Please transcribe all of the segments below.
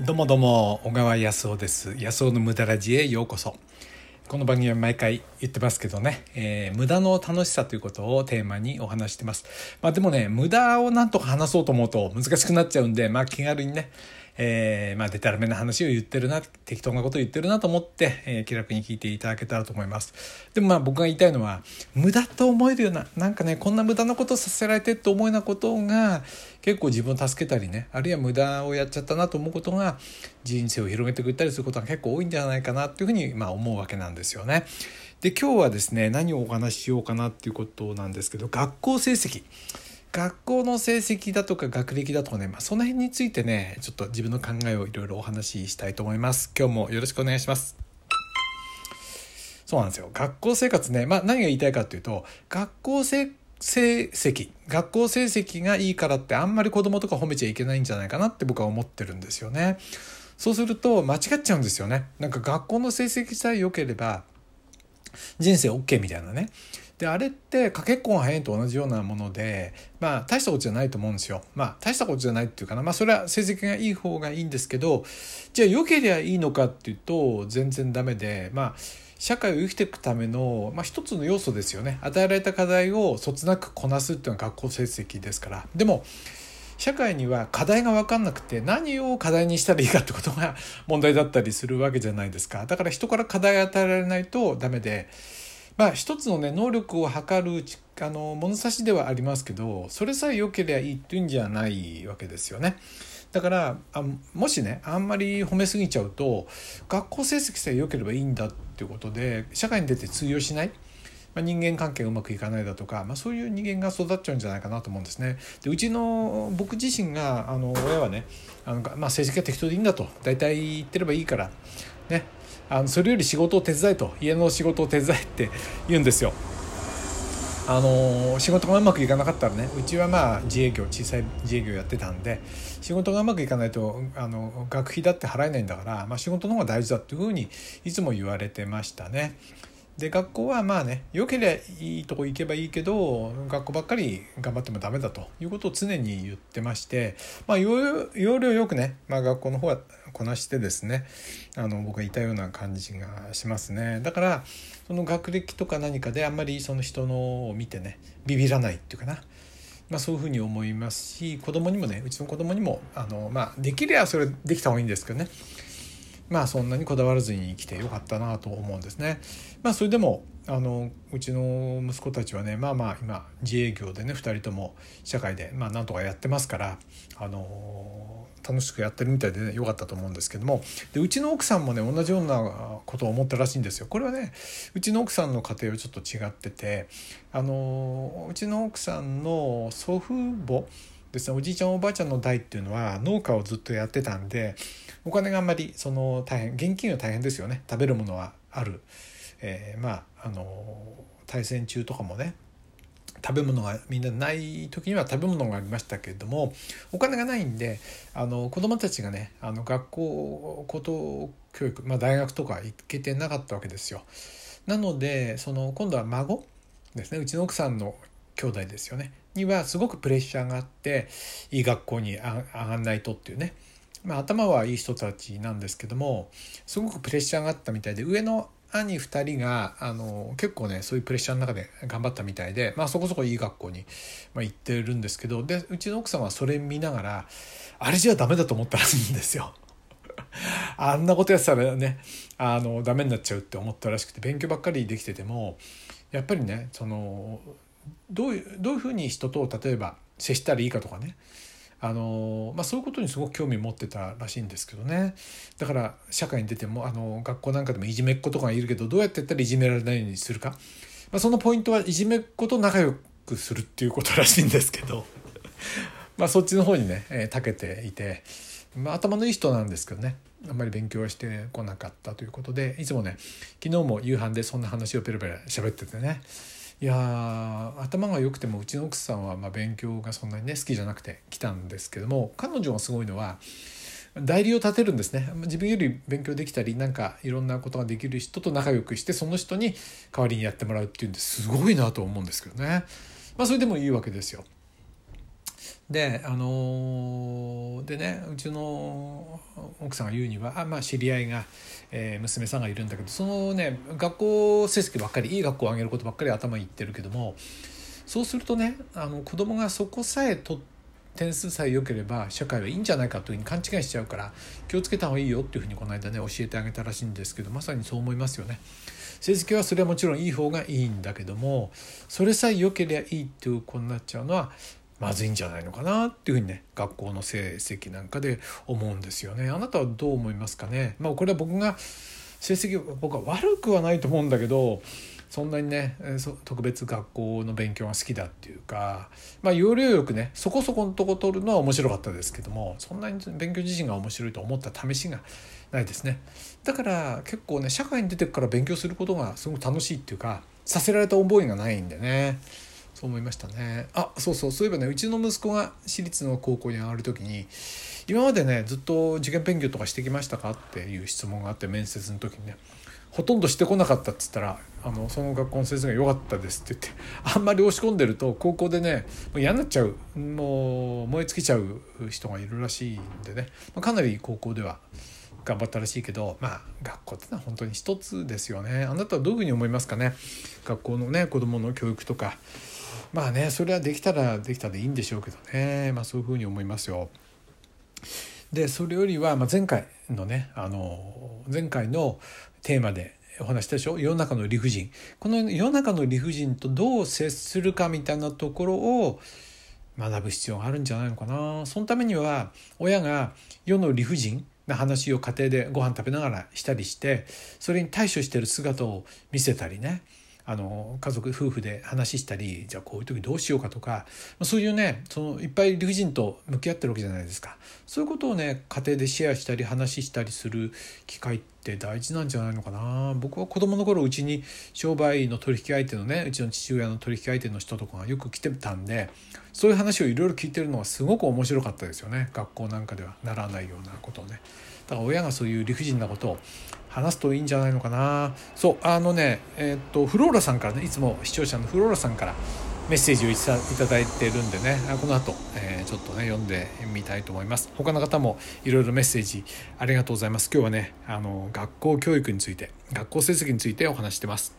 どうもどうも小川康夫です。康夫の無駄ラジへようこそ。この番組は毎回言ってますけどね、えー、無駄の楽しさということをテーマにお話してます。まあでもね無駄をなんとか話そうと思うと難しくなっちゃうんでまあ気軽にねえー、まあ、でたらめな話を言ってるな、適当なことを言ってるなと思って、えー、気楽に聞いていただけたらと思います。でもまあ僕が言いたいのは、無駄と思えるような、なんかね、こんな無駄なことさせられてって思うようなことが、結構自分を助けたりね、あるいは無駄をやっちゃったなと思うことが、人生を広げてくれたりすることが結構多いんじゃないかなっていうふうに、まあ思うわけなんですよね。で、今日はですね、何をお話ししようかなっていうことなんですけど、学校成績。学校の成績だとか学歴だとかね、まあ、その辺についてねちょっと自分の考えをいろいろお話ししたいと思います。今日もよろしくお願いします。そうなんですよ。学校生活ね、まあ、何が言いたいかっていうと学校成績学校成績がいいからってあんまり子供とか褒めちゃいけないんじゃないかなって僕は思ってるんですよね。そうすると間違っちゃうんですよね。なんか学校の成績さえ良ければ人生 OK みたいなね。であれってかけっこが早いと同じようなものでまあ大したことじゃないと思うんですよ。まあ大したことじゃないっていうかな。まあそれは成績がいい方がいいんですけどじゃあ良ければいいのかっていうと全然ダメでまあ社会を生きていくための、まあ、一つの要素ですよね。与えられた課題をそつなくこなすっていうのが学校成績ですから。でも社会には課題が分かんなくて何を課題にしたらいいかってことが問題だったりするわけじゃないですか。だから人から課題与えられないとダメでまあ一つのね能力を測るあの物差しではありますけどそれさえ良ければいいっていうんじゃないわけですよね。だからあもしねあんまり褒めすぎちゃうと学校成績さえ良ければいいんだっていうことで社会に出て通用しない。まあ、人間関係がうまくいかないだとか、まあ、そういう人間が育っちゃうんじゃないかなと思うんですね。でうちの僕自身があの親はねあの、まあ、成績は適当でいいんだと大体言ってればいいから、ね、あのそれより仕事を手伝えと家の仕事を手伝えって言うんですよ。あの仕事がうまくいかなかったらねうちはまあ自営業小さい自営業やってたんで仕事がうまくいかないとあの学費だって払えないんだから、まあ、仕事の方が大事だっていうふうにいつも言われてましたね。で学校はまあね良ければいいとこ行けばいいけど学校ばっかり頑張ってもダメだということを常に言ってましてまあ要領よくね、まあ、学校の方はこなしてですねあの僕がいたような感じがしますね。だからその学歴とか何かであんまりその人のを見てねビビらないっていうかな。まあ、そういうふうに思いますし子供にもねうちの子供にもあの、まあ、できればそれできた方がいいんですけどね。まあそんなにこだわらずに生きてよかったなと思うんですね。まあそれでもあのうちの息子たちはねまあまあ今自営業でね2人とも社会でまあなんとかやってますからあの楽しくやってるみたいでねよかったと思うんですけどもでうちの奥さんもね同じようなことを思ったらしいんですよ。これはねうちの奥さんの家庭はちょっと違っててあのうちの奥さんの祖父母ですねおじいちゃんおばあちゃんの代っていうのは農家をずっとやってたんでお金があんまりその大変現金は大変ですよね。食べるものはある、えー、まああの大戦中とかもね食べ物がみんなない時には食べ物がありましたけれどもお金がないんであの子どもたちがねあの学校高等教育、まあ、大学とか行けてなかったわけですよ。なのでその今度は孫ですね。うちの奥さんの兄弟ですよねにはすごくプレッシャーがあっていい学校に上がんないとっていうねまあ、頭はいい人たちなんですけどもすごくプレッシャーがあったみたいで上の兄2人があの結構ねそういうプレッシャーの中で頑張ったみたいで、まあ、そこそこいい学校に、まあ、行ってるんですけどでうちの奥さんはそれ見ながらあれじゃダメだと思ったらしいんですよ。あんなことやってたらねあのダメになっちゃうって思ったらしくて勉強ばっかりできててもやっぱりねそのどういうどういうふうに人と例えば接したらいいかとかね。あのまあ、そういうことにすごく興味持ってたらしいんですけどね。だから社会に出てもあの学校なんかでもいじめっ子とかがいるけどどうやってやったらいじめられないようにするか、まあ、そのポイントはいじめっ子と仲良くするっていうことらしいんですけど。まあそっちの方にね、えー、長けていて、まあ、頭のいい人なんですけどね。あんまり勉強はしてこなかったということでいつもね昨日も夕飯でそんな話をペラペラ喋っててね。いや頭が良くてもうちの奥さんはま勉強がそんなにね好きじゃなくて来たんですけども彼女がすごいのは代理を立てるんですね自分より勉強できたりなんかいろんなことができる人と仲良くしてその人に代わりにやってもらうっていうんですごいなと思うんですけどねまあそれでもいいわけですよ。であのーでねうちの奥さんが言うにはあ、まあ、知り合いが、えー娘さんがいるんだけどそのね学校成績ばっかりいい学校を上げることばっかり頭にいってるけどもそうするとねあの子供がそこさえと点数さえ良ければ社会はいいんじゃないかというふうに勘違いしちゃうから気をつけた方がいいよっていうふうにこの間ね教えてあげたらしいんですけどまさにそう思いますよね。成績はそれはもちろんいい方がいいんだけどもそれさえ良ければいいっていう子になっちゃうのはまずいんじゃないのかなっていうふうにね学校の成績なんかで思うんですよね。あなたはどう思いますかね？まあ、これは僕が成績僕は悪くはないと思うんだけどそんなにね特別学校の勉強が好きだっていうかまあ要領よくねそこそこのとこ取るのは面白かったですけどもそんなに勉強自身が面白いと思った試しがないですねだから結構ね社会に出てから勉強することがすごく楽しいっていうかさせられた覚えがないんでねそう思いましたね。あそうそう。そういえばねうちの息子が私立の高校に上がる時に今までねずっと受験勉強とかしてきましたかっていう質問があって面接の時にねほとんどしてこなかったっつったらあのその学校の先生が良かったですって言ってあんまり押し込んでると高校でねもう嫌になっちゃうもう燃え尽きちゃう人がいるらしいんでね、ま、かなり高校では頑張ったらしいけどまあ学校ってのは本当に一つですよね。あなたはどういうふうに思いますかね？学校のね子どもの教育とかまあねそれはできたらできたでいいんでしょうけどね。まあそういうふうに思いますよ。でそれよりは、まあ、前回のねあの前回のテーマでお話したでしょ？世の中の理不尽。この世の中の理不尽とどう接するかみたいなところを学ぶ必要があるんじゃないのかな。そのためには親が世の理不尽な話を家庭でご飯食べながらしたりしてそれに対処してる姿を見せたりね。あの家族夫婦で話したりじゃあこういう時どうしようかとかそういうねそのいっぱい理不尽と向き合ってるわけじゃないですか。そういうことをね家庭でシェアしたり話したりする機会って大事なんじゃないのかな。僕は子供の頃うちに商売の取引相手のねうちの父親の取引相手の人とかがよく来てたんでそういう話をいろいろ聞いてるのはすごく面白かったですよね。学校なんかではならないようなことをね。だから親がそういう理不尽なことを話すといいんじゃないのかな。そうあのねえー、っとフローラさんからねいつも視聴者のフローラさんからメッセージをいただいてるんでね。この後、えー、ちょっとね読んでみたいと思います。他の方もいろいろメッセージありがとうございます。今日はねあの学校教育について学校成績についてお話してます。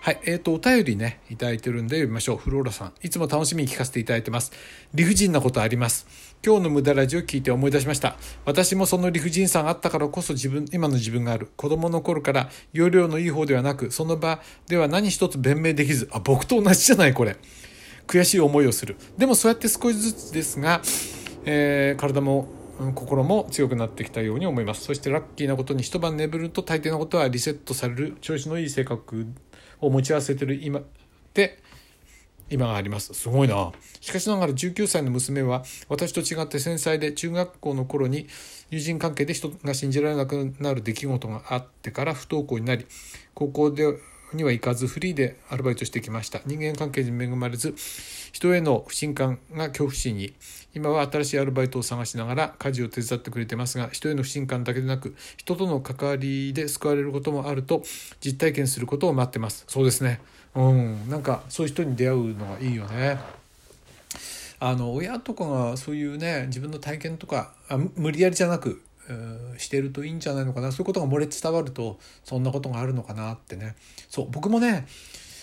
はい、えっ、ー、と、お便りね、いただいてるんで読みましょう。フローラさん。いつも楽しみに聞かせていただいてます。理不尽なことあります。今日の無駄ラジオ聞いて思い出しました。私もその理不尽さがあったからこそ自分、今の自分がある。子供の頃から容量のいい方ではなく、その場では何一つ弁明できず、あ、僕と同じじゃない、これ。悔しい思いをする。でもそうやって少しずつですが、えー、体も心も強くなってきたように思います。そしてラッキーなことに一晩眠ると大抵のことはリセットされる調子のいい性格を持ち合わせてる今で今があります。すごいな。しかしながら19歳の娘は私と違って繊細で中学校の頃に友人関係で人が信じられなくなる出来事があってから不登校になり高校でには行かずフリーでアルバイトしてきました。人間関係に恵まれず人への不信感が恐怖心に。今は新しいアルバイトを探しながら家事を手伝ってくれてますが人への不信感だけでなく人との関わりで救われることもあると実体験することを待ってます。そうですね。うん。なんかそういう人に出会うのがいいよね。あの親とかがそういうね自分の体験とかあ無理やりじゃなくしてるといいんじゃないのかな。そういうことが漏れ伝わるとそんなことがあるのかなってね。そう僕もね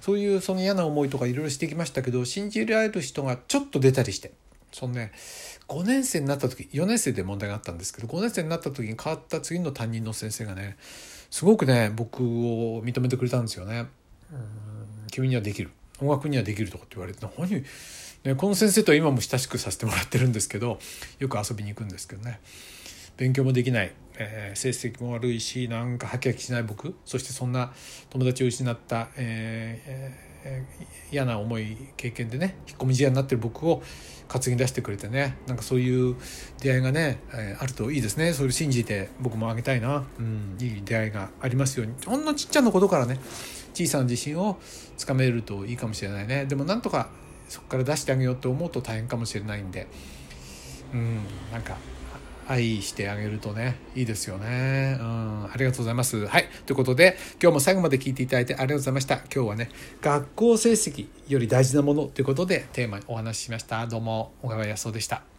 そういうその嫌な思いとかいろいろしてきましたけど信じられる人がちょっと出たりしてそのね5年生になった時4年生で問題があったんですけど5年生になった時に変わった次の担任の先生がねすごくね僕を認めてくれたんですよね。うん。君にはできる。音楽にはできるとかって言われて何、ね、この先生とは今も親しくさせてもらってるんですけどよく遊びに行くんですけどね勉強もできない、えー、成績も悪いしなんかハキハキしない僕。そしてそんな友達を失った、えー、嫌な思い経験でね引っ込み思案になってる僕を担ぎ出してくれてねなんかそういう出会いがね、え、あるといいですねそれ信じて僕もあげたいな、うん、いい出会いがありますようにほんのちっちゃなことからね小さな自信をつかめるといいかもしれないねでもなんとかそこから出してあげようと思うと大変かもしれないんでうんなんか愛してあげるとねいいですよね。うん。ありがとうございます。はい。ということで今日も最後まで聞いていただいてありがとうございました。今日はね学校成績より大事なものということでテーマにお話ししました。どうも小川康夫でした。